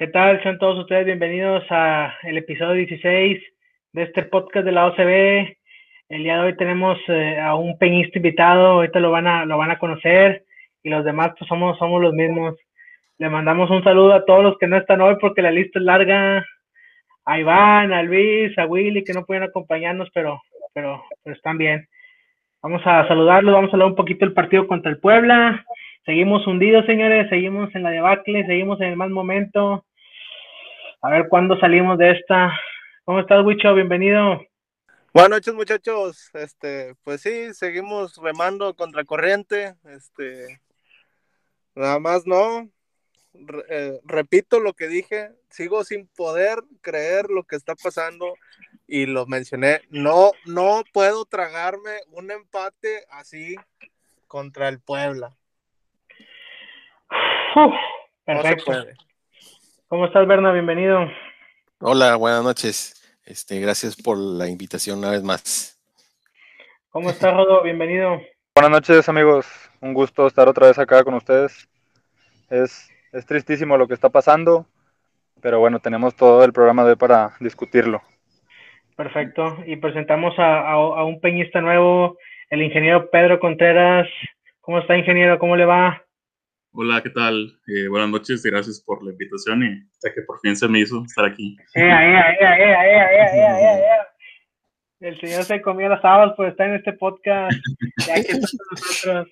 ¿Qué tal? Sean todos ustedes bienvenidos a el episodio 16 de este podcast de la OCB. El día de hoy tenemos eh, a un peñista invitado, ahorita lo van a, lo van a conocer y los demás pues somos, somos los mismos. Le mandamos un saludo a todos los que no están hoy porque la lista es larga. A Iván, a Luis, a Willy que no pueden acompañarnos, pero, pero, pero están bien. Vamos a saludarlos, vamos a hablar un poquito del partido contra el Puebla. Seguimos hundidos, señores, seguimos en la debacle, seguimos en el mal momento. A ver cuándo salimos de esta. ¿Cómo estás, Wicho? Bienvenido. Buenas noches, muchachos. Este, pues sí, seguimos remando contra corriente. Este, nada más no. Eh, repito lo que dije, sigo sin poder creer lo que está pasando y lo mencioné. No, no puedo tragarme un empate así contra el Puebla. perfecto. ¿Cómo estás, Berna? Bienvenido. Hola, buenas noches. Este, gracias por la invitación una vez más. ¿Cómo estás, Rodo? Bienvenido. Buenas noches, amigos. Un gusto estar otra vez acá con ustedes. Es, es tristísimo lo que está pasando, pero bueno, tenemos todo el programa de hoy para discutirlo. Perfecto. Y presentamos a, a, un peñista nuevo, el ingeniero Pedro Contreras. ¿Cómo está, ingeniero? ¿Cómo le va? Hola, ¿qué tal? Eh, buenas noches, gracias por la invitación y hasta que por fin se me hizo estar aquí. El señor se comió las habas por estar en este podcast. Ya que nosotros.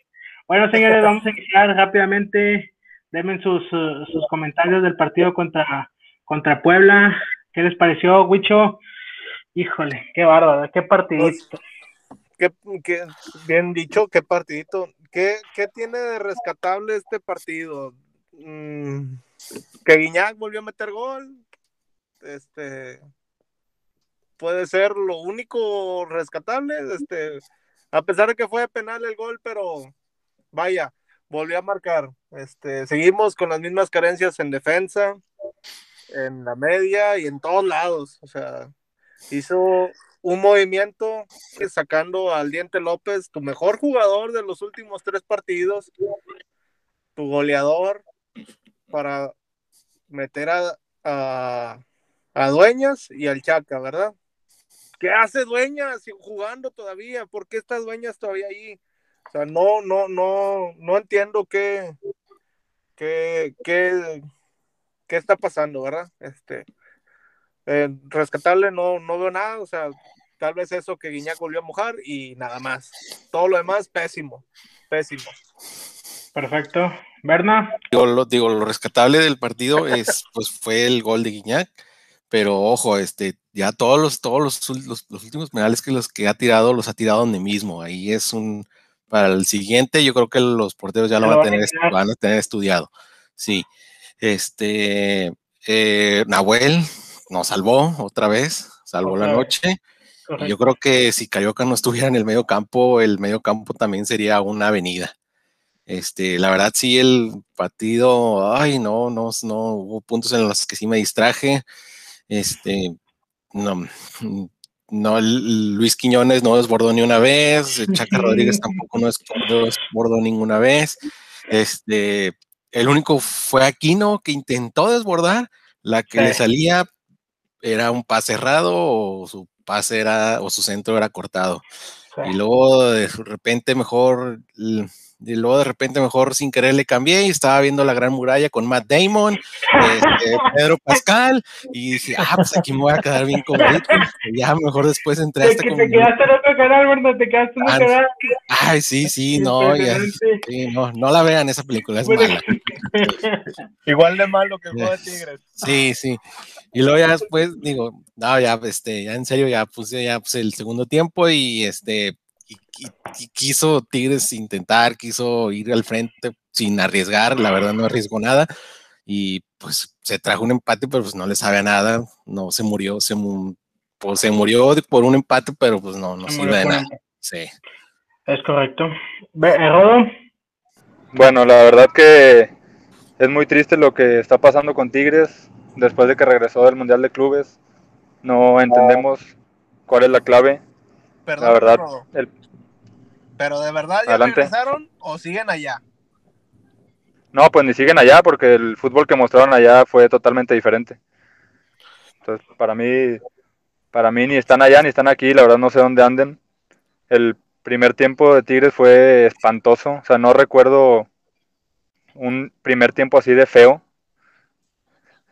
Bueno, señores, vamos a iniciar rápidamente. Denme sus, sus comentarios del partido contra, contra Puebla. ¿Qué les pareció, Huicho? Híjole, qué bárbaro, qué partidito. Qué, qué, bien dicho, qué partidito. ¿Qué, tiene de rescatable este partido? Mm, que Guiñac volvió a meter gol. Este puede ser lo único rescatable. Este, a pesar de que fue penal el gol, pero vaya, volvió a marcar. Este, seguimos con las mismas carencias en defensa, en la media y en todos lados. O sea, hizo un movimiento sacando al Diente López, tu mejor jugador de los últimos tres partidos, tu goleador, para meter a, a, Dueñas y al Chaca, ¿verdad? ¿Qué hace Dueñas jugando todavía? ¿Por qué está Dueñas todavía ahí? O sea, no, no, no, no entiendo qué, qué, qué, qué está pasando, ¿verdad? Este, eh, rescatable no, no veo nada, o sea, tal vez eso que Guiñac volvió a mojar y nada más. Todo lo demás, pésimo, pésimo. Perfecto. Berna. Digo, lo, digo, lo rescatable del partido es, pues, fue el gol de Guiñac, pero ojo, este, ya todos los, todos los, los, últimos penales que los que ha tirado, los ha tirado donde mismo. Ahí es un, para el siguiente, yo creo que los porteros ya lo van a tener, van a tener estudiado. Sí. Este, eh, Nahuel, nos salvó otra vez, salvó la noche. yo creo que si Carioca no estuviera en el medio campo, el medio campo también sería una avenida. Este, la verdad, sí, el partido, ay, no, no, no, hubo puntos en los que sí me distraje. Este, no, no, Luis Quiñones no desbordó ni una vez, Chaca Rodríguez tampoco no desbordó ninguna vez. Este, el único fue Aquino que intentó desbordar, la que le salía era un pase cerrado o su pase era o su centro era cortado. Y luego de repente mejor y luego de repente mejor sin querer le cambié y estaba viendo la gran muralla con Matt Damon, este, Pedro Pascal, y dije, ah, pues aquí me voy a quedar bien con Y ya mejor después entré hasta Te, te quedaste en otro canal, ¿verdad? Te quedaste en otro canal. Ay, sí, sí, no, ya, sí, no, no la vean esa película, es mala. Igual de malo que Juego de Tigres. Sí, sí. Y luego ya después digo, no, ya, este, ya en serio, ya puse ya pues, el segundo tiempo y este, y, quiso Tigres intentar, quiso ir al frente sin arriesgar, la verdad no arriesgó nada y pues se trajo un empate, pero pues no le sabe a nada, no se murió, se, pues, se murió por un empate, pero pues no, no sirve de nada. Sí. Es correcto. ¿Rodo? Bueno, la verdad que es muy triste lo que está pasando con Tigres después de que regresó del Mundial de Clubes. No entendemos cuál es la clave. Perdón, la verdad, el, pero de verdad ya regresaron o siguen allá. No, pues ni siguen allá porque el fútbol que mostraron allá fue totalmente diferente. Entonces, para mí, para mí ni están allá ni están aquí, la verdad no sé dónde anden. El primer tiempo de Tigres fue espantoso, o sea, no recuerdo un primer tiempo así de feo.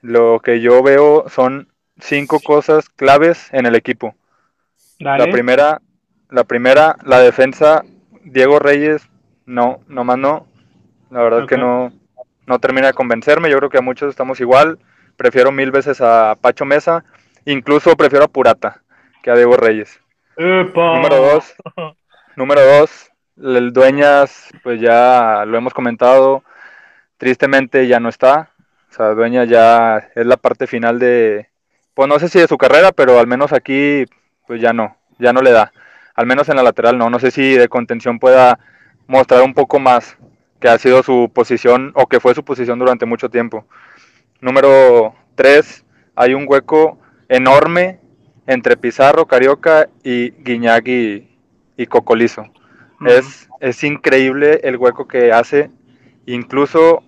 Lo que yo veo son cinco cosas claves en el equipo. Dale. La primera, la primera, la defensa, Diego Reyes, no, nomás no. La verdad que no, no termina de convencerme. Yo creo que a muchos estamos igual. Prefiero mil veces a Pacho Mesa. Incluso prefiero a Purata que a Diego Reyes. ¡Epa! Número dos. Número dos, el Dueñas, pues ya lo hemos comentado. Tristemente ya no está. O sea, Dueñas ya es la parte final de, pues no sé si de su carrera, pero al menos aquí, pues ya no, ya no le da. Al menos en la lateral no. No sé si de contención pueda mostrar un poco más que ha sido su posición o que fue su posición durante mucho tiempo. Número 3, hay un hueco enorme entre Pizarro, Carioca y Guiñac y, y Cocolizo. Es, es increíble el hueco que hace. Incluso,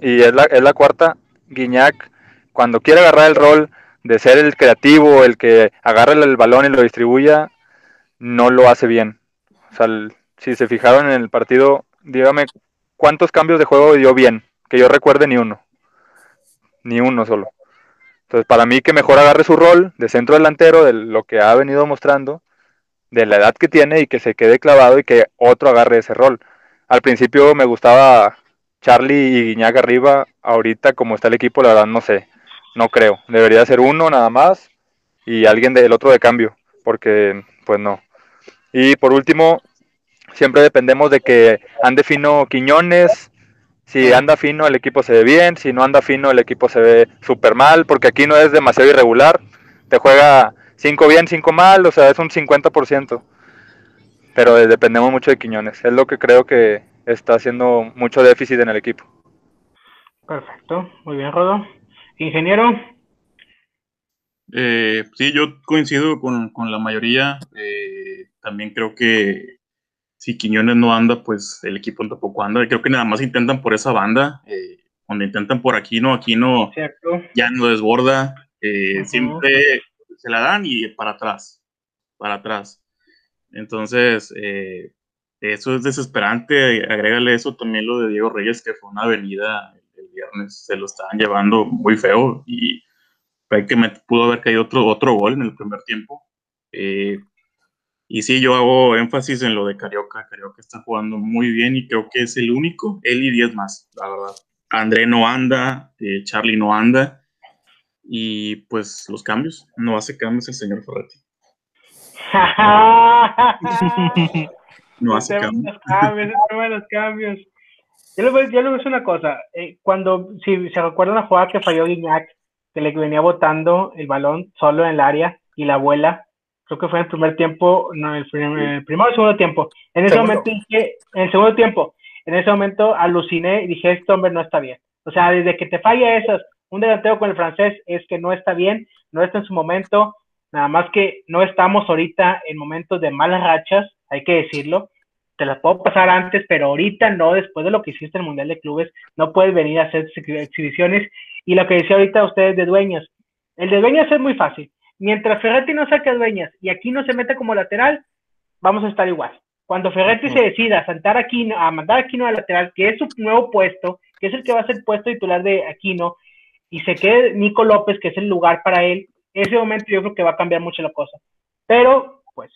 y es la, es la cuarta, Guiñac, cuando quiere agarrar el rol de ser el creativo, el que agarra el balón y lo distribuya, no lo hace bien. O sea, si se fijaron en el partido, dígame cuántos cambios de juego dio bien, que yo recuerde ni uno. Ni uno solo. Entonces, para mí que mejor agarre su rol de centro delantero, de lo que ha venido mostrando, de la edad que tiene y que se quede clavado y que otro agarre ese rol. Al principio me gustaba Charlie y Guiñac arriba, ahorita como está el equipo, la verdad no sé, no creo. Debería ser uno nada más y alguien del otro de cambio, porque pues no. Y por último, siempre dependemos de que ande fino Quiñones. Si anda fino, el equipo se ve bien. Si no anda fino, el equipo se ve súper mal. Porque aquí no es demasiado irregular. Te juega 5 bien, 5 mal. O sea, es un 50%. Pero dependemos mucho de Quiñones. Es lo que creo que está haciendo mucho déficit en el equipo. Perfecto, muy bien, Rodo. Ingeniero, Eh, sí, yo coincido con, con la mayoría. Eh, también creo que si Quiñones no anda, pues el equipo tampoco anda. Creo que nada más intentan por esa banda. Eh, cuando intentan por Aquino, Aquino cierto. ya no desborda. eh. Siempre se la dan y para atrás. Para atrás. Entonces, eh, eso es desesperante. Agrégale eso también lo de Diego Reyes, que fue una avenida el viernes. Se lo estaban llevando muy feo y prácticamente pudo haber caído otro, otro gol en el primer tiempo. Eh, y sí, yo hago énfasis en lo de Carioca. Carioca está jugando muy bien y creo que es el único, él y 10 más, la verdad. André no anda, eh, Charlie no anda. Y pues los cambios, no hace cambios el señor Ferretti. No hace cambios. los cambios. Yo le voy, yo le voy a decir una cosa. eh, cuando, si se recuerdan la jugada que falló Guiñac, que le venía botando el balón solo en el área y la abuela, creo que fue en el primer tiempo, no, el, prim- el primero o el segundo tiempo. En ese Segundo. momento dije, en el segundo tiempo, en ese momento aluciné y dije, este hombre no está bien. O sea, desde que te falla esas, un delantero con el francés es que no está bien, no está en su momento, nada más que no estamos ahorita en momentos de malas rachas, hay que decirlo. Te las puedo pasar antes, pero ahorita no, después de lo que hiciste en el Mundial de Clubes, no puedes venir a hacer exhi- exhibiciones. Y lo que decía ahorita ustedes de dueñas, el de dueñas es muy fácil. Mientras Ferretti no saque a dueñas y aquí no se mete como lateral, vamos a estar igual. Cuando Ferretti se decida a, saltar a, Aquino, a mandar a Aquino al lateral, que es su nuevo puesto, que es el que va a ser puesto titular de Aquino, y se quede Nico López, que es el lugar para él, ese momento yo creo que va a cambiar mucho la cosa. Pero, pues,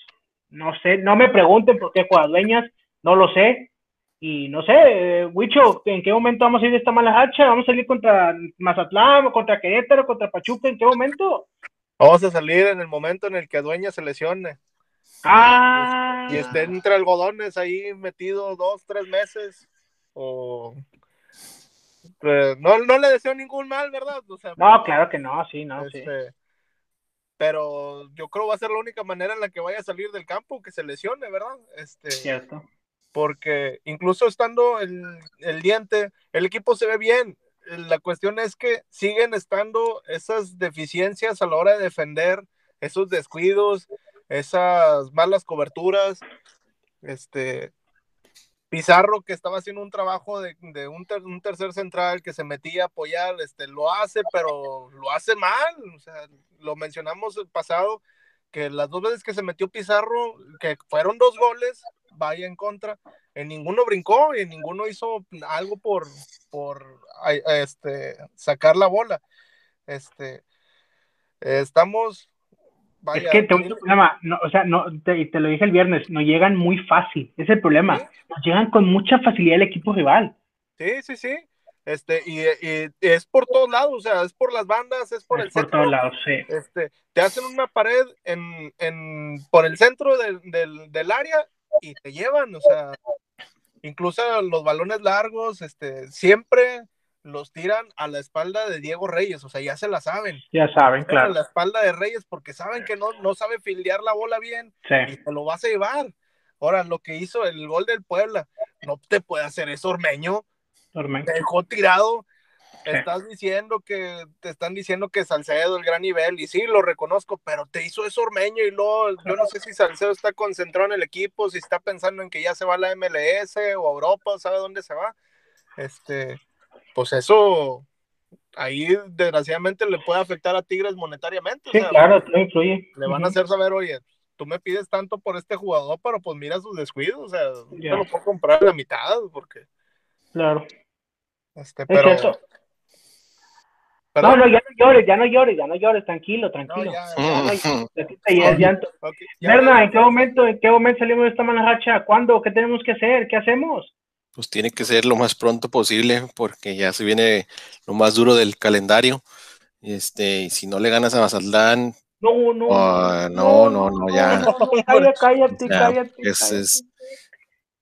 no sé, no me pregunten por qué juega dueñas, no lo sé. Y no sé, eh, Huicho, ¿en qué momento vamos a ir de esta mala hacha? ¿Vamos a salir contra Mazatlán, contra Querétaro, contra Pachuca? ¿En qué momento? Vamos a salir en el momento en el que Dueña se lesione Ah, y esté entre algodones ahí metido dos, tres meses. O. Pues, no, no le deseo ningún mal, ¿verdad? O sea, no, claro que no, sí, no, sí. este, Pero yo creo que va a ser la única manera en la que vaya a salir del campo que se lesione, ¿verdad? Este, Cierto. porque incluso estando el, el diente, el equipo se ve bien. La cuestión es que siguen estando esas deficiencias a la hora de defender, esos descuidos, esas malas coberturas. Este, Pizarro que estaba haciendo un trabajo de, un tercer central que se metía a apoyar, este, lo hace, pero lo hace mal. O sea, lo mencionamos el pasado, que las dos veces que se metió Pizarro, que fueron dos goles, vaya en contra, en ninguno brincó y en ninguno hizo algo por, por este, sacar la bola. Este, estamos, vaya, es que tengo un problema, no, o sea, no, te, te lo dije el viernes, no llegan muy fácil, ese es el problema, ¿Sí? nos llegan con mucha facilidad el equipo rival. Sí, sí, sí. Este, y, y es por todos lados, o sea, es por las bandas, es por Es el por centro. todos lados, sí. Este, te hacen una pared en, en, por el centro del, del, del área y te llevan, o sea, incluso los balones largos, este, siempre los tiran a la espalda de Diego Reyes, o sea, ya se la saben. Ya saben, A claro. la espalda de Reyes porque saben que no, no sabe fildear la bola bien y te lo vas a llevar. Ahora, lo que hizo el gol del Puebla, no te puede hacer eso, Ormeño Ormeño. te dejó tirado. Estás diciendo que te están diciendo que Salcedo el gran nivel, y sí, lo reconozco, pero te hizo eso Ormeño y luego yo no sé si Salcedo está concentrado en el equipo, si está pensando en que ya se va a la MLS o a Europa, o sabe dónde se va. Este, pues eso ahí desgraciadamente le puede afectar a Tigres monetariamente. o Sí, sea, claro, todo influye. le van a hacer saber, oye, tú me pides tanto por este jugador, pero pues mira sus descuidos, o sea, Ya. te lo puedo comprar a la mitad, porque Claro, este, es pero. Perdón. No, no, ya no llores, ya no llores, ya no llores, tranquilo, tranquilo. no ya. Berna, ves, ¿en qué momento, en qué momento salimos de esta mala racha? ¿Cuándo? ¿Qué tenemos que hacer? ¿Qué hacemos? Pues tiene que ser lo más pronto posible porque ya se viene lo más duro del calendario. Este, y si no le ganas a Mazatlán, No, no, Ah, no, no, no, ya. no, no, cállate, cállate, Ya, cállate. es- cállate. es-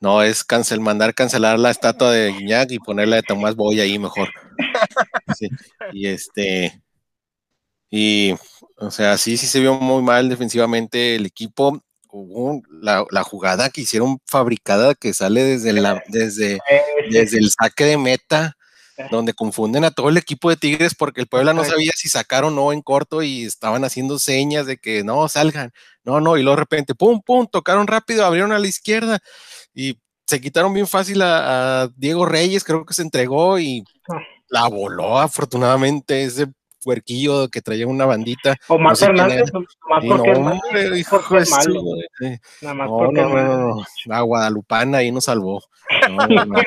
no es cancel, mandar cancelar la estatua de Guiñac y ponerla de Tomás Boy ahí mejor. Sí, Y este, y o sea, sí, sí se vio muy mal defensivamente el equipo. Hubo la, la jugada que hicieron fabricada que sale desde la, desde, desde el saque de meta, donde confunden a todo el equipo de Tigres porque el Puebla no sabía si sacar o no en corto y estaban haciendo señas de que no salgan, no, no, y luego de repente, pum, pum, tocaron rápido, abrieron a la izquierda y se quitaron bien fácil a, a Diego Reyes, creo que se entregó y. la voló afortunadamente ese puerquillo que traía una bandita. Omar no sé era. más porque no, es malo, hombre, hijo porque de es malo, nada más no, porque no, es no, malo. no, no. La Guadalupana ahí nos salvó. No, no, no.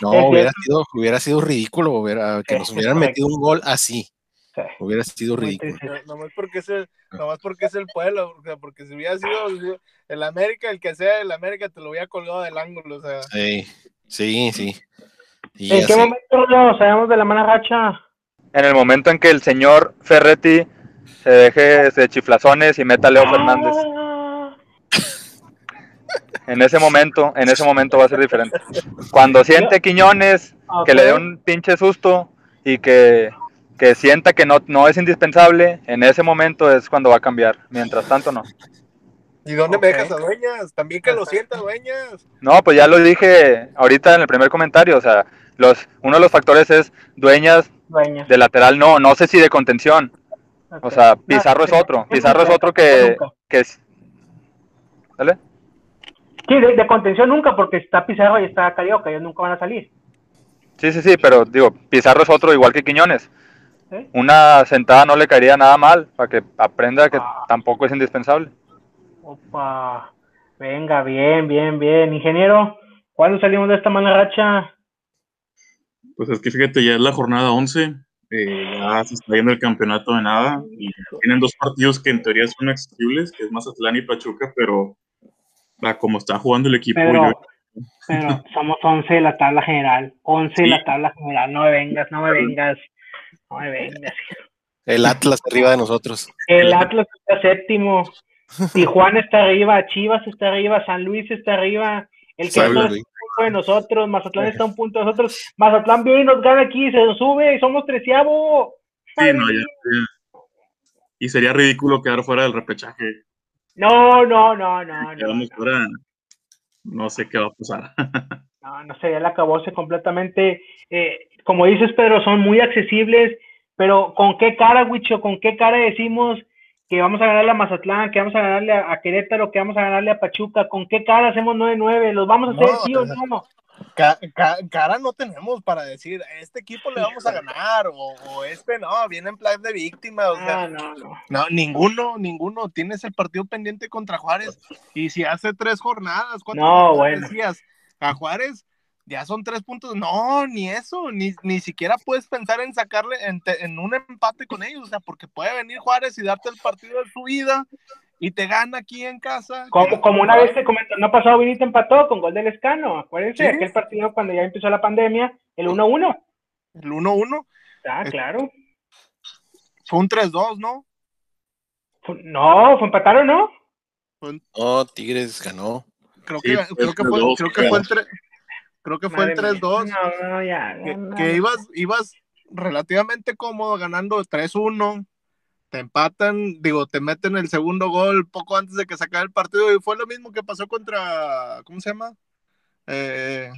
No, Es hubiera sido, hubiera sido ridículo hubiera- que nos es hubieran metido un gol así. Sí. Hubiera sido ridículo. Nomás porque es el, nomás porque es el pueblo, o sea, porque si hubiera sido el América, el que sea el América, te lo hubiera colgado del ángulo, o sea. Sí, sí, sí. Y ¿En qué sé. momento nos sabemos de la mala racha? En el momento en que el señor Ferretti se deje de chiflazones y meta a Leo Fernández. En ese momento, en ese momento va a ser diferente. Cuando siente Quiñones, que le dé un pinche susto y que, que sienta que no, no es indispensable, en ese momento es cuando va a cambiar. Mientras tanto, no. ¿Y dónde me dejas a Dueñas? También que lo sienta Dueñas. No, pues ya lo dije ahorita en el primer comentario. O sea, los, uno de los factores es dueñas Dueña. de lateral, no, no sé si de contención. O sea, No, Pizarro es otro. Pizarro es otro que, que es. ¿Vale? Sí, de, de contención nunca, porque está Pizarro y está Carioca, ellos nunca van a salir. Sí, sí, sí, pero digo, Pizarro es otro igual que Quiñones. ¿sí? Una sentada no le caería nada mal para que aprenda que Ah. tampoco es indispensable. Opa. Venga, bien, bien, bien. Ingeniero, ¿cuándo salimos de esta mala racha? Pues es que fíjate, ya es la jornada 11, eh, ya se está yendo el campeonato de nada y tienen dos partidos que en teoría son accesibles, que es Mazatlán y Pachuca, pero a como está jugando el equipo, Pero, yo- pero somos 11 de la tabla general. 11 de Sí. la tabla general. No me vengas, no me vengas. No me vengas. El Atlas arriba de nosotros. El Atlas está séptimo. Tijuana está arriba. Chivas está arriba. San Luis está arriba. El Querétaro está punto de nosotros. Mazatlán está a un punto de nosotros. Mazatlán viene y nos gana aquí. Se nos sube y somos treceavo. sí, no, ya- ya. y sería ridículo quedar fuera del repechaje. No, no, no, no, no. Quedamos fuera, no sé qué va a pasar. No, no sé, ya la acabóse completamente. Eh, como dices, Pedro, son muy accesibles, pero ¿con qué cara, Wicho? ¿Con qué cara decimos que vamos a ganarle a Mazatlán, que vamos a ganarle a, Querétaro, que vamos a ganarle a Pachuca. ¿Con qué cara hacemos 9-9? ¿Los vamos a hacer No, sí o no? Ca- ca- cara no tenemos para decir, a este equipo le vamos a ganar, o, o este no, viene en plan de víctima, o sea, Ah, no, no. no, ninguno, ninguno, tienes el partido pendiente contra Juárez, y si hace tres jornadas, cuatro No, jornadas bueno. decías, a Juárez ya son tres puntos, no, ni eso, ni, ni siquiera puedes pensar en sacarle, en, te- en un empate con ellos, o sea, porque puede venir Juárez y darte el partido de su vida, y te gana aquí en casa. Como, como una vez te comentó, no pasado Vinito empató con gol del Escano. Acuérdense, Sí. aquel partido cuando ya empezó la pandemia, el 1-1. El 1-1 Ah, Es- claro. fue un 3-2, ¿no? Fue- No, fue empataron, ¿no? No, Tigres ganó. Creo Sí, que, fue creo que fue, 3-2, creo que fue el creo que fue el Madre mía. 3-2, No, no, ya. que, no, que no. ibas, ibas relativamente cómodo ganando 3-1, te empatan, digo, te meten el segundo gol poco antes de que se acabe el partido y fue lo mismo que pasó contra, ¿cómo se llama? Eh,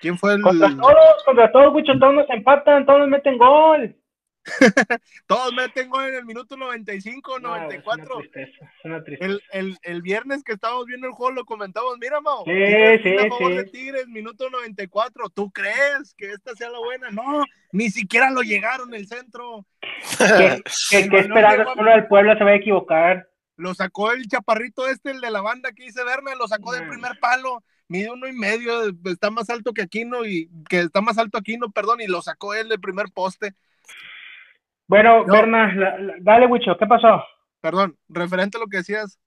¿Quién fue el...? Contra todos, contra todos, Wicho, todos nos empatan, todos nos meten gol. Todos meten gol en el minuto 95, No, es 94. una tristeza, es una tristeza. El, el, el viernes que estábamos viendo el juego lo comentamos, mira, Mao, Sí, sí, de Tigres, minuto 94, ¿tú crees que esta sea la buena? No, ni siquiera lo llegaron el centro, ¿Qué, qué, El qué balón esperar? llegó a- Solo el Puebla se va a equivocar. lo sacó el chaparrito este, el de la banda que dice Berna, lo sacó del Mm. primer palo, mide uno y medio, está más alto que Aquino, y que está más alto Aquino, perdón, y lo sacó él del primer poste, Bueno, No. Berna, la- la- dale, Wicho, ¿qué pasó? perdón, referente a lo que decías,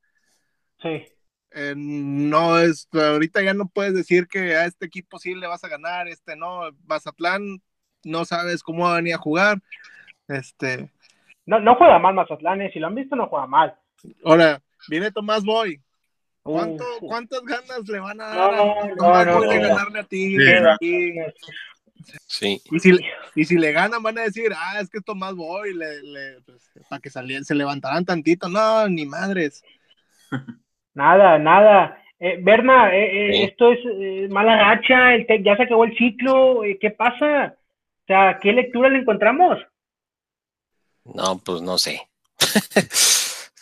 Sí. Eh, no es, ahorita ya no puedes decir que a este equipo sí le vas a ganar, este no, Mazatlán no sabes cómo va a venir a jugar, este, No, no juega mal Mazatlán, eh, si lo han visto, no juega mal. ahora viene Tomás Boy, ¿Cuánto, Uf. ¿cuántas ganas le van a No, dar a no, Tomás no, Boy de no. ganarle a Tigres? Sí. Sí. Y si, y si le ganan van a decir, ah, es que Tomás Boy, le, le- pues, para que salieran, se levantaran tantito, no, ni madres. Nada, nada. Eh, Berna, eh, eh, Sí. esto es eh, mala racha, el te- ya se acabó el ciclo, eh, ¿qué pasa? O sea, ¿qué lectura le encontramos? No, pues no sé.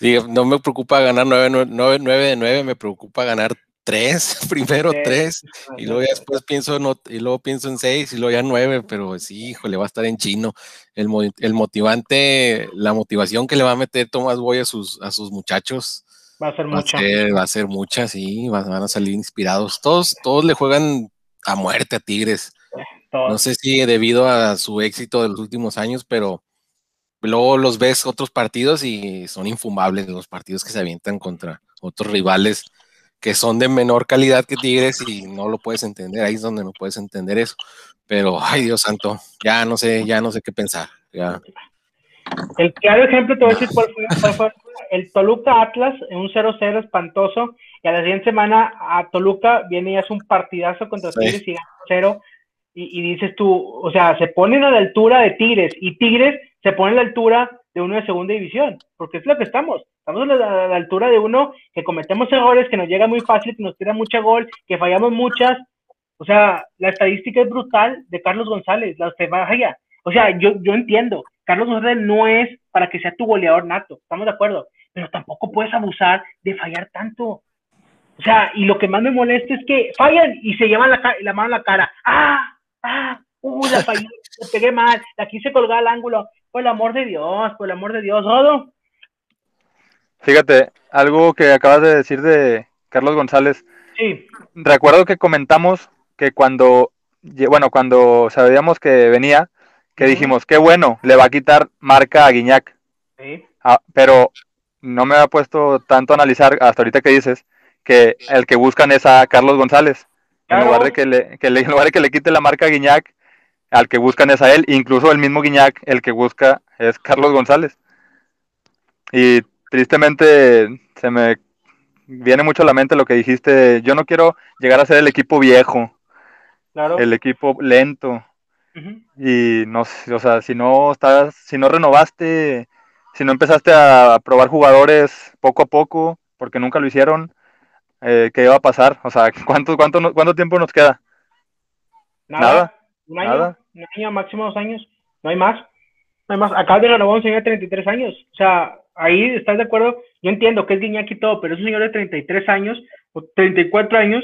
Sí, no me preocupa ganar 9, 9, de 9, me preocupa ganar 3, primero. 3, y luego después pienso, no, y luego pienso en 6 y luego ya 9, pero sí, híjole, va a estar en chino. El, el motivante, la motivación que le va a meter Tomás Boy a sus, a sus muchachos Va a ser va a mucho. ser, va a ser mucha, sí, va- van a salir inspirados. Todos, todos le juegan a muerte a Tigres. No sé si debido a su éxito de los últimos años, pero luego los ves otros partidos y son infumables los partidos que se avientan contra otros rivales que son de menor calidad que Tigres y no lo puedes entender. Ahí es donde no puedes entender eso. Pero, ay Dios santo, ya no sé, ya no sé qué pensar. Ya. El claro ejemplo, te voy a decir cuál fue, cuál fue el Toluca Atlas en un 0-0 espantoso. Y a la siguiente semana a Toluca viene y hace un partidazo contra Sí. Tigres y gana 0. Y, y dices tú, o sea, se ponen a la altura de Tigres y Tigres se pone a la altura de uno de segunda división, porque es lo que estamos. Estamos a la, altura de uno que cometemos errores, que nos llega muy fácil, que nos tira mucha gol, que fallamos muchas. O sea, la estadística es brutal de Carlos González, la que falla. O sea, yo, yo entiendo, Carlos González no es para que sea tu goleador nato, estamos de acuerdo, pero tampoco puedes abusar de fallar tanto. O sea, y lo que más me molesta es que fallan y se llevan la, la mano a la cara. ¡Ah! ¡Ah! ¡Uh! La fallé, la pegué mal, la quise colgar al ángulo. Por el amor de Dios, por el amor de Dios, Rodo. Fíjate, algo que acabas de decir de Carlos González. Sí, Recuerdo que comentamos que cuando, bueno, cuando sabíamos que venía, que dijimos, qué bueno, le va a quitar marca a Guiñac. sí. Ah, pero no me ha puesto tanto a analizar hasta ahorita que dices que el que buscan es a Carlos González. En lugar de que le, que le- en lugar de que le quite la marca a Guiñac, al que buscan es a él, incluso el mismo Guiñac, el que busca es Carlos González. Y tristemente se me viene mucho a la mente lo que dijiste, yo no quiero llegar a ser el equipo viejo, Claro. el equipo lento, y no o sea, si no estás, si no renovaste, si no empezaste a probar jugadores poco a poco, porque nunca lo hicieron, eh, ¿qué iba a pasar? O sea, ¿cuánto, cuánto, cuánto tiempo nos queda? Nada. Nada, Un año, nada. Un año, máximo dos años. No hay más. Además, acabas de renovar a un señor de 33 años. O sea, ahí estás de acuerdo. Yo entiendo que es Guiñac y todo, pero es un señor de 33 años o 34 años.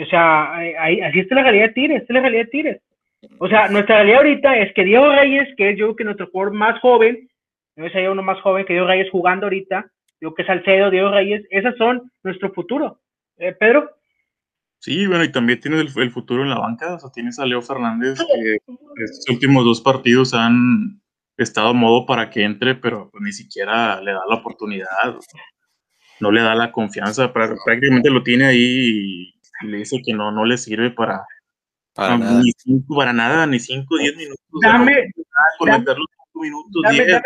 O sea, ahí, así está la realidad de Tigres, esta es la realidad de Tigres. O sea, nuestra realidad ahorita es que Diego Reyes, que es yo que nuestro jugador más joven, no es uno más joven que Diego Reyes jugando ahorita, yo que Salcedo, Diego Reyes, esas son nuestro futuro. Eh, Pedro. Sí, bueno, y también tienes el, futuro en la banca, o sea, tienes a Leo Fernández, que estos últimos dos partidos han estado a modo para que entre, pero pues, ni siquiera le da la oportunidad, no le da la confianza, prácticamente lo tiene ahí y le dice que no, no le sirve para, para nada. ni cinco, para nada, ni cinco, diez minutos. Dame, dame, minutos, dame, dame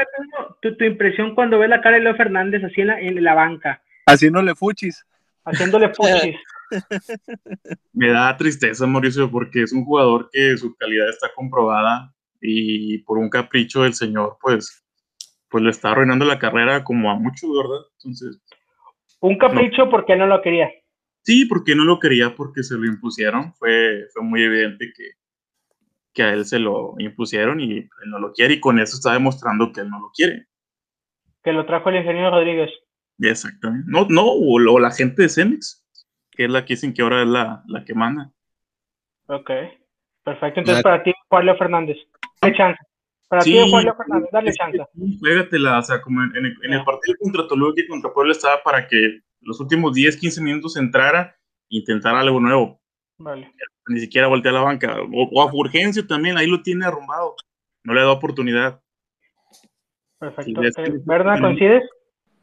tu, tu, impresión cuando ves la cara de Leo Fernández así en la, en la banca. Haciéndole fuchis. Haciéndole fuchis. Me da tristeza, Mauricio, porque es un jugador que su calidad está comprobada y por un capricho del señor, pues, pues le está arruinando la carrera como a muchos, ¿verdad? Entonces. Un capricho porque no lo quería. Sí, porque no lo quería, porque se lo impusieron. Fue, fue muy evidente que, que a él se lo impusieron y él no lo quiere, y con eso está demostrando que él no lo quiere. Que lo trajo el ingeniero Rodríguez. Exactamente. No, no, o, la gente de Cemex, que es la que dicen que ahora es la, la que manda. Ok, perfecto. Entonces, para ti, Juan Fernández, dale chance. Para ti, Juan Fernández, dale chance. Juégatela, o sea, como en, el, en el partido contra Toluca y contra Puebla estaba para que los últimos 10, 15 minutos entrara e intentara algo nuevo. Vale. Ni siquiera voltea a la banca. O, a Urgencio también, ahí lo tiene arrumbado. No le da oportunidad. Perfecto. ¿Verdad? ¿Coincides?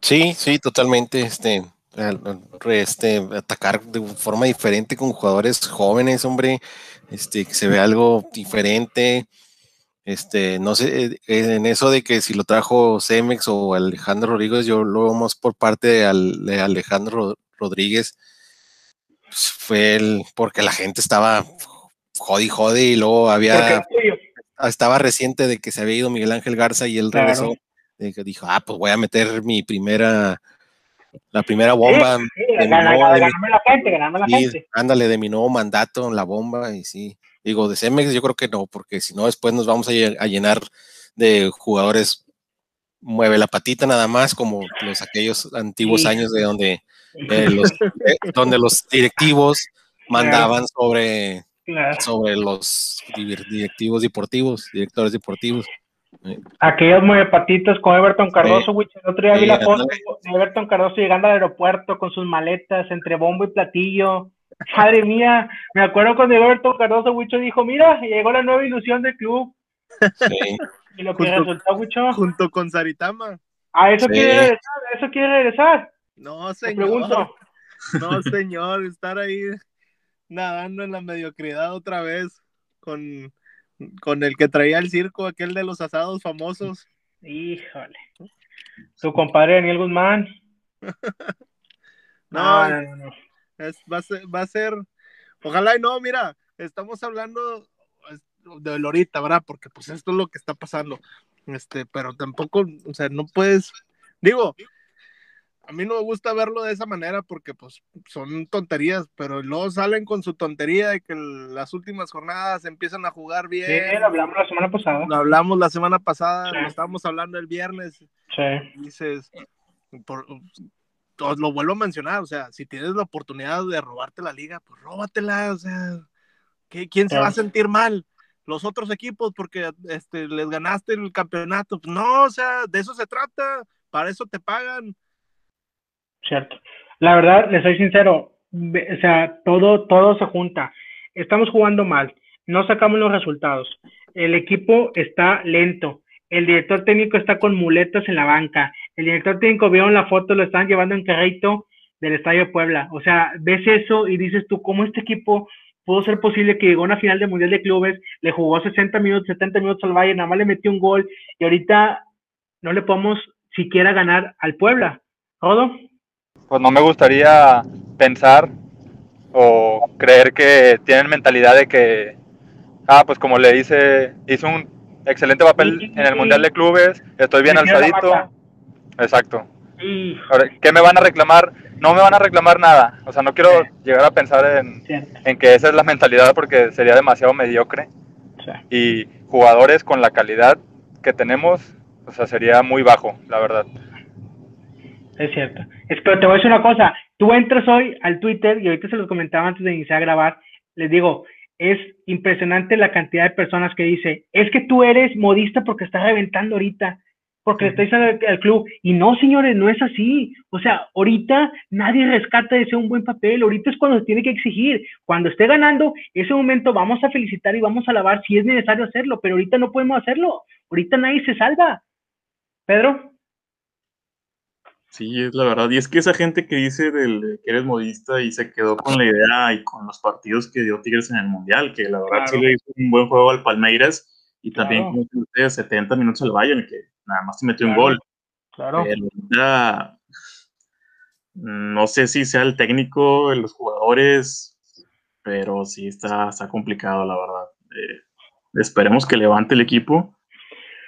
Sí, sí, totalmente. Este, este, atacar de forma diferente con jugadores jóvenes, hombre, este, que se ve algo diferente. Este, no sé, eh, en eso de que si lo trajo Cemex o Alejandro Rodríguez, yo lo vemos por parte de, Alejandro Rodríguez, pues, fue el, porque la gente estaba jodi jodi y luego había, estaba reciente de que se había ido Miguel Ángel Garza y él regresó, que dijo, ah, pues voy a meter mi primera, la primera bomba. la gente, ganarme la gente. Ándale, de mi nuevo mandato en la bomba y sí. Digo, de Cemex yo creo que no, porque si no después nos vamos a, llenar de jugadores mueve la patita nada más, como los aquellos antiguos años de donde, eh, los, eh, donde los directivos mandaban sobre, sobre los directivos deportivos, directores deportivos. Aquellos mueve patitas con Everton Cardoso, el otro día vi la foto de Everton Cardoso llegando al aeropuerto con sus maletas entre bombo y platillo. Madre mía, me acuerdo cuando Roberto Cardoso Huicho dijo, mira, llegó la nueva ilusión del club. Sí. Y lo que junto, resultó, Huicho. Junto con Saritama. Ah, eso quiere regresar, eso quiere regresar. No, señor. No, señor, estar ahí nadando en la mediocridad otra vez con, con el que traía el circo, aquel de los asados famosos. Híjole. Su compadre Daniel Guzmán. no, no, no. no va, a ser, va a ser, ojalá y no, mira, estamos hablando de Lorita, ¿verdad? Porque pues esto es lo que está pasando. Este, pero tampoco, o sea, no puedes, digo, a mí no me gusta verlo de esa manera porque pues son tonterías, pero luego salen con su tontería de que las últimas jornadas empiezan a jugar bien. Sí, lo hablamos la semana pasada. Lo hablamos la semana pasada, lo estábamos hablando el viernes. Sí. Dices, por, lo vuelvo a mencionar, o sea, si tienes la oportunidad de robarte la liga, pues róbatela, o sea, ¿quién se va a sentir mal? Los otros equipos porque este, les ganaste el campeonato, pues no, o sea, de eso se trata, para eso te pagan. Cierto. La verdad, les soy sincero, o sea, todo, todo se junta. Estamos jugando mal, no sacamos los resultados, el equipo está lento, el director técnico está con muletas en la banca, el director técnico vio en la foto, lo están llevando en carrito del Estadio Puebla. O sea, ves eso y dices tú, ¿cómo este equipo pudo ser posible que llegó a una final de Mundial de Clubes, le jugó 60 minutos, 70 minutos al Bayern, nada más le metió un gol y ahorita no le podemos siquiera ganar al Puebla? ¿Rodo? Pues no me gustaría pensar o creer que tienen mentalidad de que, ah, pues como le dice, hizo un excelente papel en el Mundial de Clubes, estoy bien alzadito. Exacto. ¿Qué me van a reclamar? No me van a reclamar nada. O sea, no quiero llegar a pensar en, en, que esa es la mentalidad porque sería demasiado mediocre. Y jugadores con la calidad que tenemos, o sea, sería muy bajo, la verdad. Es cierto. Pero te voy a decir una cosa. Tú entras hoy al Twitter y ahorita se los comentaba antes de iniciar a grabar. Les digo, es impresionante la cantidad de personas que dice, es que tú eres modista porque estás reventando ahorita, porque le diciendo al, club. Y no, señores, no es así. O sea, ahorita nadie rescata ese un buen papel. Ahorita es cuando se tiene que exigir. Cuando esté ganando, ese momento vamos a felicitar y vamos a alabar si es necesario hacerlo, pero ahorita no podemos hacerlo. Ahorita nadie se salva. Pedro. Sí, es la verdad. Y es que esa gente que dice del, que eres modista y se quedó con la idea y con los partidos que dio Tigres en el Mundial, que la verdad sí le hizo un buen juego al Palmeiras y también como 70 minutos al Bayern, que nada más se metió un gol. Claro. Pero no sé si sea el técnico, los jugadores, pero sí está, está complicado, la verdad. Eh, esperemos que levante el equipo.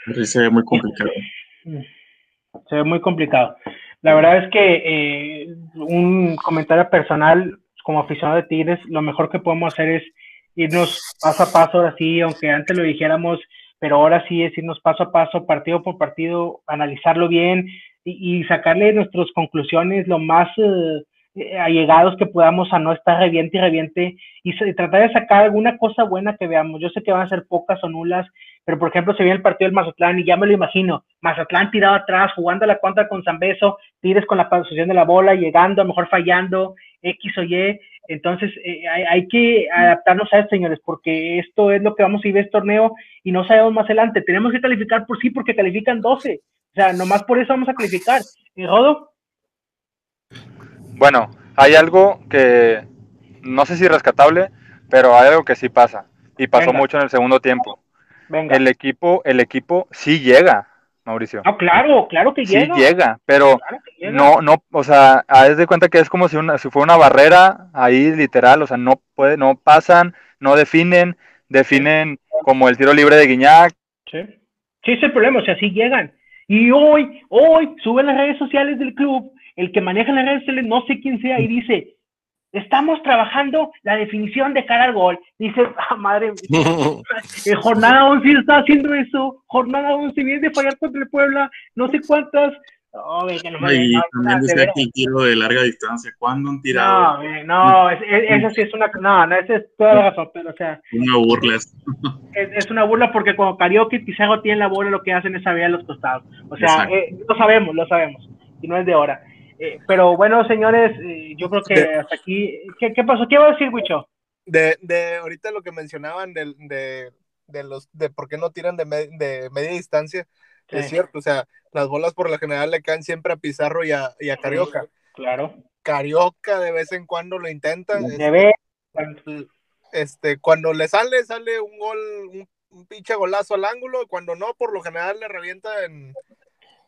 Pero sí se ve muy complicado. Se ve muy complicado. La verdad es que eh, un comentario personal como aficionado de Tigres, lo mejor que podemos hacer es irnos paso a paso, ahora sí, aunque antes lo dijéramos, pero ahora sí es irnos paso a paso, partido por partido, analizarlo bien y, sacarle nuestras conclusiones lo más eh, allegados que podamos a no estar reviente y reviente y, y, tratar de sacar alguna cosa buena que veamos. Yo sé que van a ser pocas o nulas, pero por ejemplo se viene el partido del Mazatlán y ya me lo imagino, Mazatlán tirado atrás, jugando la contra con Zambeso, tires con la posición de la bola, llegando, a lo mejor fallando, X o Y, entonces eh, hay, que adaptarnos a esto, señores, porque esto es lo que vamos a ir a este torneo y no sabemos más adelante, tenemos que calificar por sí porque califican 12, o sea, nomás por eso vamos a calificar. ¿Y Rodo? Bueno, hay algo que no sé si rescatable, pero hay algo que sí pasa y pasó mucho en el segundo tiempo el equipo, el equipo sí llega, Mauricio. Ah, claro, claro que llega. Sí llega, pero no, no, o sea, haz de cuenta que es como si una, si fue una barrera ahí literal, o sea, no puede, no pasan, no definen, definen como el tiro libre de Guiñac. Sí, sí, es el problema, o sea, sí llegan. Y hoy, hoy, suben las redes sociales del club, el que maneja las redes sociales, no sé quién sea, y dice, estamos trabajando la definición de cara al gol. Dices, ah, madre, eh, jornada 11 está haciendo eso, jornada 11 viene de fallar contra el Puebla, no sé cuántas. Oh, que no y también decía que tiro de larga distancia, ¿cuándo han tirado? No, no, es, esa sí es una, no, no, esa es toda la razón, pero o sea. Una burla. Es, es una burla porque cuando Carioca y Pizarro tienen la bola, lo que hacen es saber a los costados. O sea, eh, lo sabemos, lo sabemos, y no es de hora. Eh, pero bueno, señores, eh, yo creo que hasta aquí. ¿Qué, qué pasó? ¿Qué va a decir, Wicho? De, de ahorita lo que mencionaban de, de, de los de por qué no tiran de, de media distancia, es cierto, o sea, las bolas por lo general le caen siempre a Pizarro y a, y a Carioca. Claro. Carioca de vez en cuando lo intenta. Este, este, cuando le sale, sale un gol, un, un pinche golazo al ángulo, cuando no, por lo general le revienta en,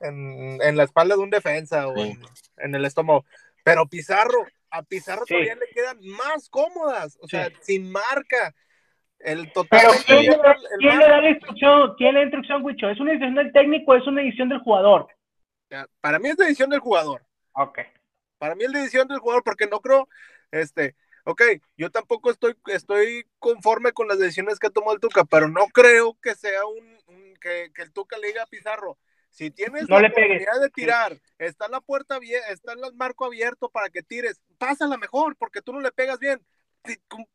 en, en la espalda de un defensa o en, el estómago. Pero Pizarro, a Pizarro todavía le quedan más cómodas, o sea, sin marca. El total. Pero ¿quién, le, da la instrucción? ¿Quién le da la instrucción, Wicho? ¿Es una edición del técnico o es una edición del jugador? Para mí es la edición del jugador. Ok. Para mí es la edición del jugador porque no creo, este, ok, yo tampoco estoy, estoy conforme con las decisiones que ha tomado el Tuca, pero no creo que sea un, que, que, el Tuca le diga a Pizarro, si tienes la oportunidad de tirar, está la puerta está el marco abierto para que tires, pásala mejor, porque tú no le pegas bien.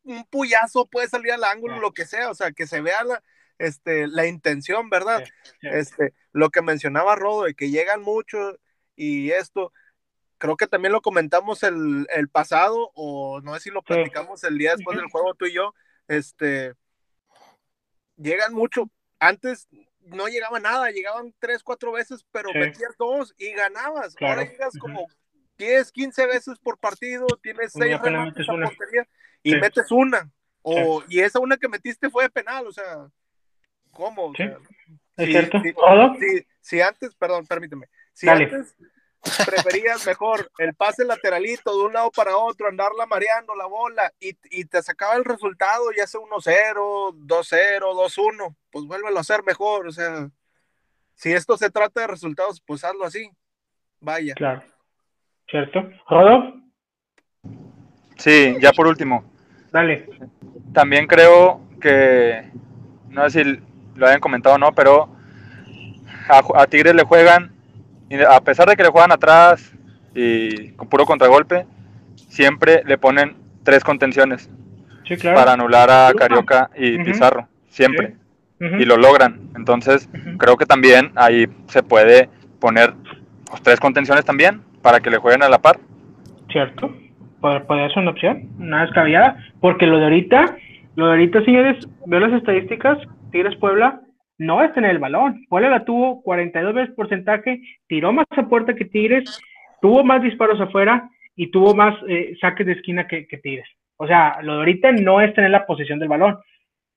Un, puyazo puede salir al ángulo, lo que sea, o sea, que se vea la, este, la intención, ¿verdad? Este, lo que mencionaba Rodo, de que llegan mucho y esto, creo que también lo comentamos el, el pasado, o no sé si lo platicamos el día después del juego tú y yo, este, llegan mucho. Antes no llegaba nada, llegaban tres, cuatro veces, pero metías dos y ganabas. Ahora llegas como 10, 15 veces por partido, tienes seis remates a portería y metes una. O, Y esa una que metiste fue de penal, o sea, ¿cómo? O sea, ¿Es cierto? Si, antes, perdón, permíteme, si antes preferías mejor el pase lateralito de un lado para otro, andarla mareando la bola y, y te sacaba el resultado, ya sea 1-0, 2-0, 2-1, pues vuélvelo a hacer mejor. O sea, si esto se trata de resultados, pues hazlo así. Vaya. Claro. ¿Cierto? ¿Rodo? Sí, ya por último. Dale. También creo que, no sé si lo hayan comentado o no, pero a, a Tigres le juegan, a pesar de que le juegan atrás y con puro contragolpe, siempre le ponen tres contenciones Sí, claro. para anular a. Carioca y. Pizarro, siempre, y lo logran. Entonces, creo que también ahí se puede poner pues, tres contenciones también para que le jueguen a la par. Cierto. Puede ser una opción, una descabellada, porque lo de ahorita, lo de ahorita, señores, veo las estadísticas, Tigres Puebla no es tener el balón. Puebla la tuvo 42 veces porcentaje, tiró más a puerta que Tigres, tuvo más disparos afuera y tuvo más eh, saques de esquina que, Tigres. O sea, lo de ahorita no es tener la posición del balón.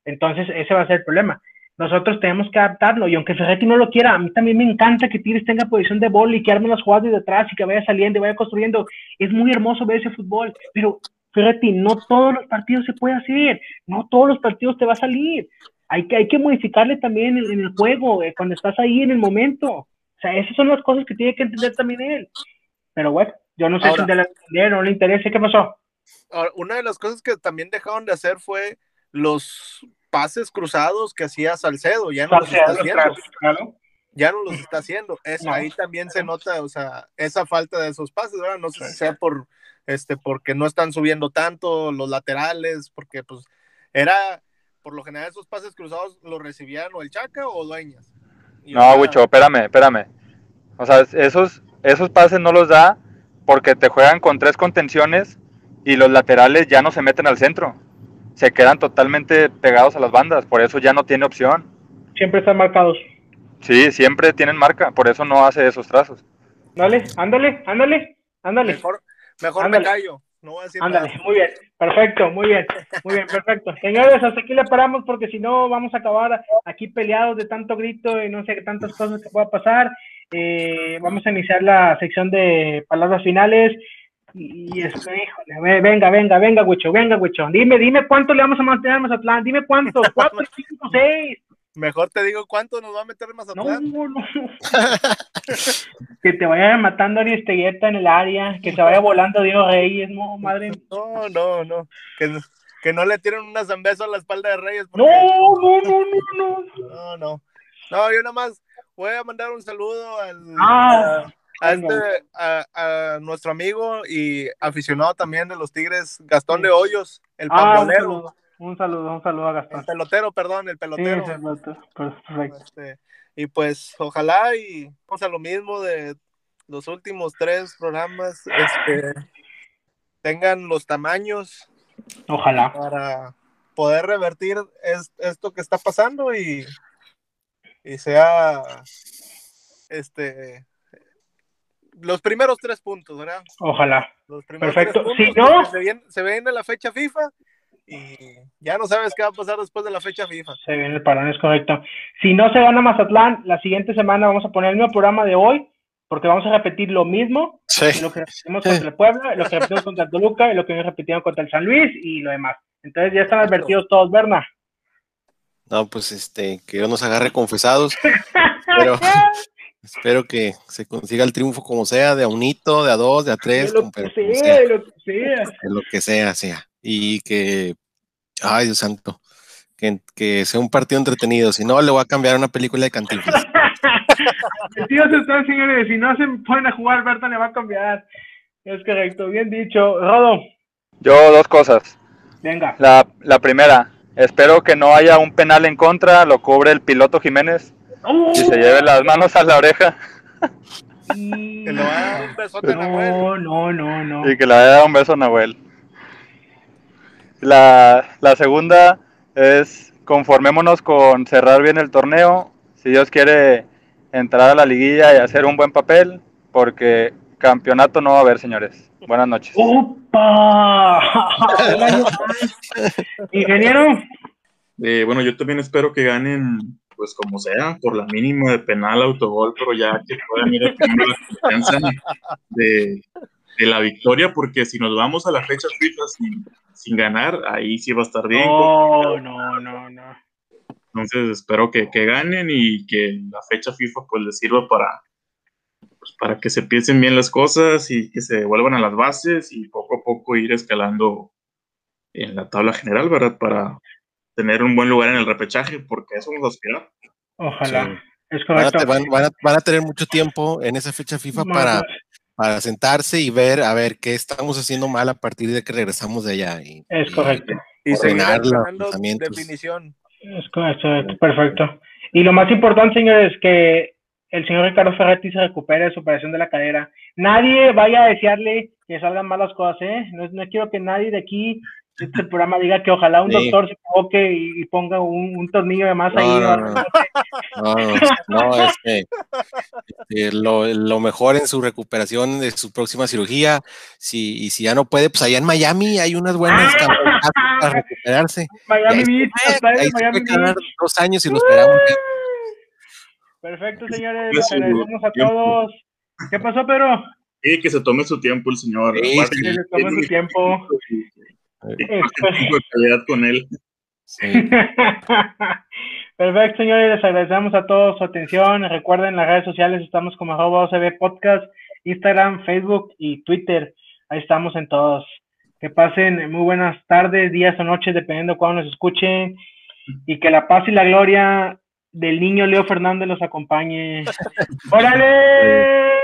Entonces, ese va a ser el problema. Nosotros tenemos que adaptarlo, y aunque Ferretti no lo quiera, a mí también me encanta que Tigres tenga posición de bola y que arme las jugadas desde atrás y que vaya saliendo y vaya construyendo. Es muy hermoso ver ese fútbol, pero Ferretti, no todos los partidos se puede hacer, no todos los partidos te va a salir. Hay que, hay que modificarle también en, en el juego, eh, cuando estás ahí en el momento. O sea, esas son las cosas que tiene que entender también él. Pero bueno, yo no sé Ahora- si entender o no le interesa. ¿Qué pasó? Una de las cosas que también dejaron de hacer fue los pases cruzados que hacía Salcedo, ya no los está haciendo, Claro. ya no los está haciendo. Es, No. Ahí también se nota, o sea, esa falta de esos pases, ¿verdad? No sé si sea por, este, porque no están subiendo tanto los laterales, porque pues era, por lo general esos pases cruzados los recibían o el Chaca o Dueñas. Y No, ahora- Wicho, espérame, espérame. O sea, esos, esos pases no los da porque te juegan con tres contenciones y los laterales ya no se meten al centro. Se quedan totalmente pegados a las bandas, por eso ya no tiene opción. Siempre están marcados. Sí, siempre tienen marca, por eso no hace esos trazos. Dale, ándale, ándale, ándale. Mejor, mejor Ándale. me callo, no voy a decir Ándale, nada. muy bien, perfecto, muy bien, muy bien, perfecto. Señores, hasta aquí le paramos porque si no vamos a acabar aquí peleados de tanto grito y no sé qué tantas cosas que pueda pasar. Eh, vamos a iniciar la sección de palabras finales. Y esto, híjole, ve- venga, venga, venga, Huicho, venga, Huicho. Dime, dime cuánto le vamos a mantener a Mazatlán, dime cuánto, cuatro, cinco, seis. Mejor te digo cuánto nos va a meter No, Mazatlán. no, no. que te vaya matando Ari Estegueta en el área, que se vaya volando Diego Reyes, no, madre No, no, no. Que, que no le tiren una zambeso a la espalda de Reyes. porque- No, no, no, no, no. No, no. No, yo nada más voy a mandar un saludo al, Ah, a, este, a, a nuestro amigo y aficionado también de los Tigres, Gastón de Hoyos, el Ah, pambolero. Un saludo, un saludo a el Gastón. pelotero, perdón, el Sí, pelotero. el otro, perfecto. Este, y pues ojalá y vamos a lo mismo de los últimos tres programas, este, tengan los tamaños Ojalá. para poder revertir es- esto que está pasando y, y sea este los primeros tres puntos, ¿verdad? Ojalá. Los primeros Perfecto. tres Si no- se viene, se viene la fecha FIFA y ya no sabes qué va a pasar después de la fecha FIFA. Se viene el parón, es correcto. Si no se gana Mazatlán, la siguiente semana vamos a poner el mismo programa de hoy, porque vamos a repetir lo mismo, Sí. lo que repetimos contra el Puebla, lo que repetimos contra el Toluca y lo que repitieron contra el San Luis y lo demás. Entonces ya están advertidos todos, Berna. No, pues este, que Dios nos agarre confesados. Pero espero que se consiga el triunfo como sea, de a unito, de a dos, de a De tres, lo como, que pero como sea, sea, de lo que sea. de lo que sea, sea. Y que, ay Dios santo, que, que sea un partido entretenido. Si no, le voy a cambiar una película de Cantinflas. Están, señores. Si no se ponen a jugar, Berta le va a cambiar. Es correcto, bien dicho. Rodo, Yo dos cosas. venga. La, la primera, espero que no haya un penal en contra, lo cubre el piloto Jiménez y se lleve las manos a la oreja Que le va a dar un besote a Nahuel. No, no, no, no. y que le dé un beso a Nahuel. La, la segunda es conformémonos con cerrar bien el torneo. Si Dios quiere entrar a la liguilla y hacer un buen papel, porque campeonato no va a haber, señores. Buenas noches. ¡Opa! Ingeniero, Eh, bueno, yo también espero que ganen, pues como sea, por la mínima de penal, autogol, pero ya que puedan ir adquiriendo la confianza de, de la victoria, porque si nos vamos a la fecha FIFA sin, sin ganar, ahí sí va a estar bien. no, no, no, no. Entonces espero que, que ganen y que la fecha FIFA pues les sirva para, pues, para que se piensen bien las cosas y que se vuelvan a las bases y poco a poco ir escalando en la tabla general, ¿verdad? Para tener un buen lugar en el repechaje, porque eso nos aspira. Ojalá. Es Van a, correcto. te- van- van a- van a tener mucho tiempo en esa fecha FIFA para, para sentarse y ver a ver qué estamos haciendo mal a partir de que regresamos de allá. Y, Es y- correcto. Y seguir ordenar los entrenando pensamientos. definición. Es correcto, perfecto. Y lo más importante, señores, es que el señor Ricardo Ferretti se recupere de su operación de la cadera. Nadie vaya a desearle que salgan malas cosas, ¿eh? No, no quiero que nadie de aquí, este programa, diga que ojalá un Sí. doctor se equivoque y, ponga un, un tornillo de más No, ahí. no, ¿no? no. No, no, no, este, este, lo, lo mejor en su recuperación de su próxima cirugía. Si, y si ya no puede, pues allá en Miami hay unas buenas camas para recuperarse. Miami Beach, ahí Miami Beach. dos años y lo esperamos. Perfecto, señores, Que les su agradecemos a todos. ¿Qué pasó, Pedro? Sí, que se tome su tiempo el señor. Sí, Aparte, sí. Que se tome su tiempo. calidad con él. Sí. Perfecto, señores, les agradecemos a todos su atención. Recuerden, las redes sociales estamos como arroba OCB Podcast, Instagram, Facebook y Twitter. Ahí estamos en todos. Que pasen muy buenas tardes, días o noches, dependiendo de cuándo nos escuchen. Y que la paz y la gloria del niño Leo Fernández los acompañe. ¡Órale!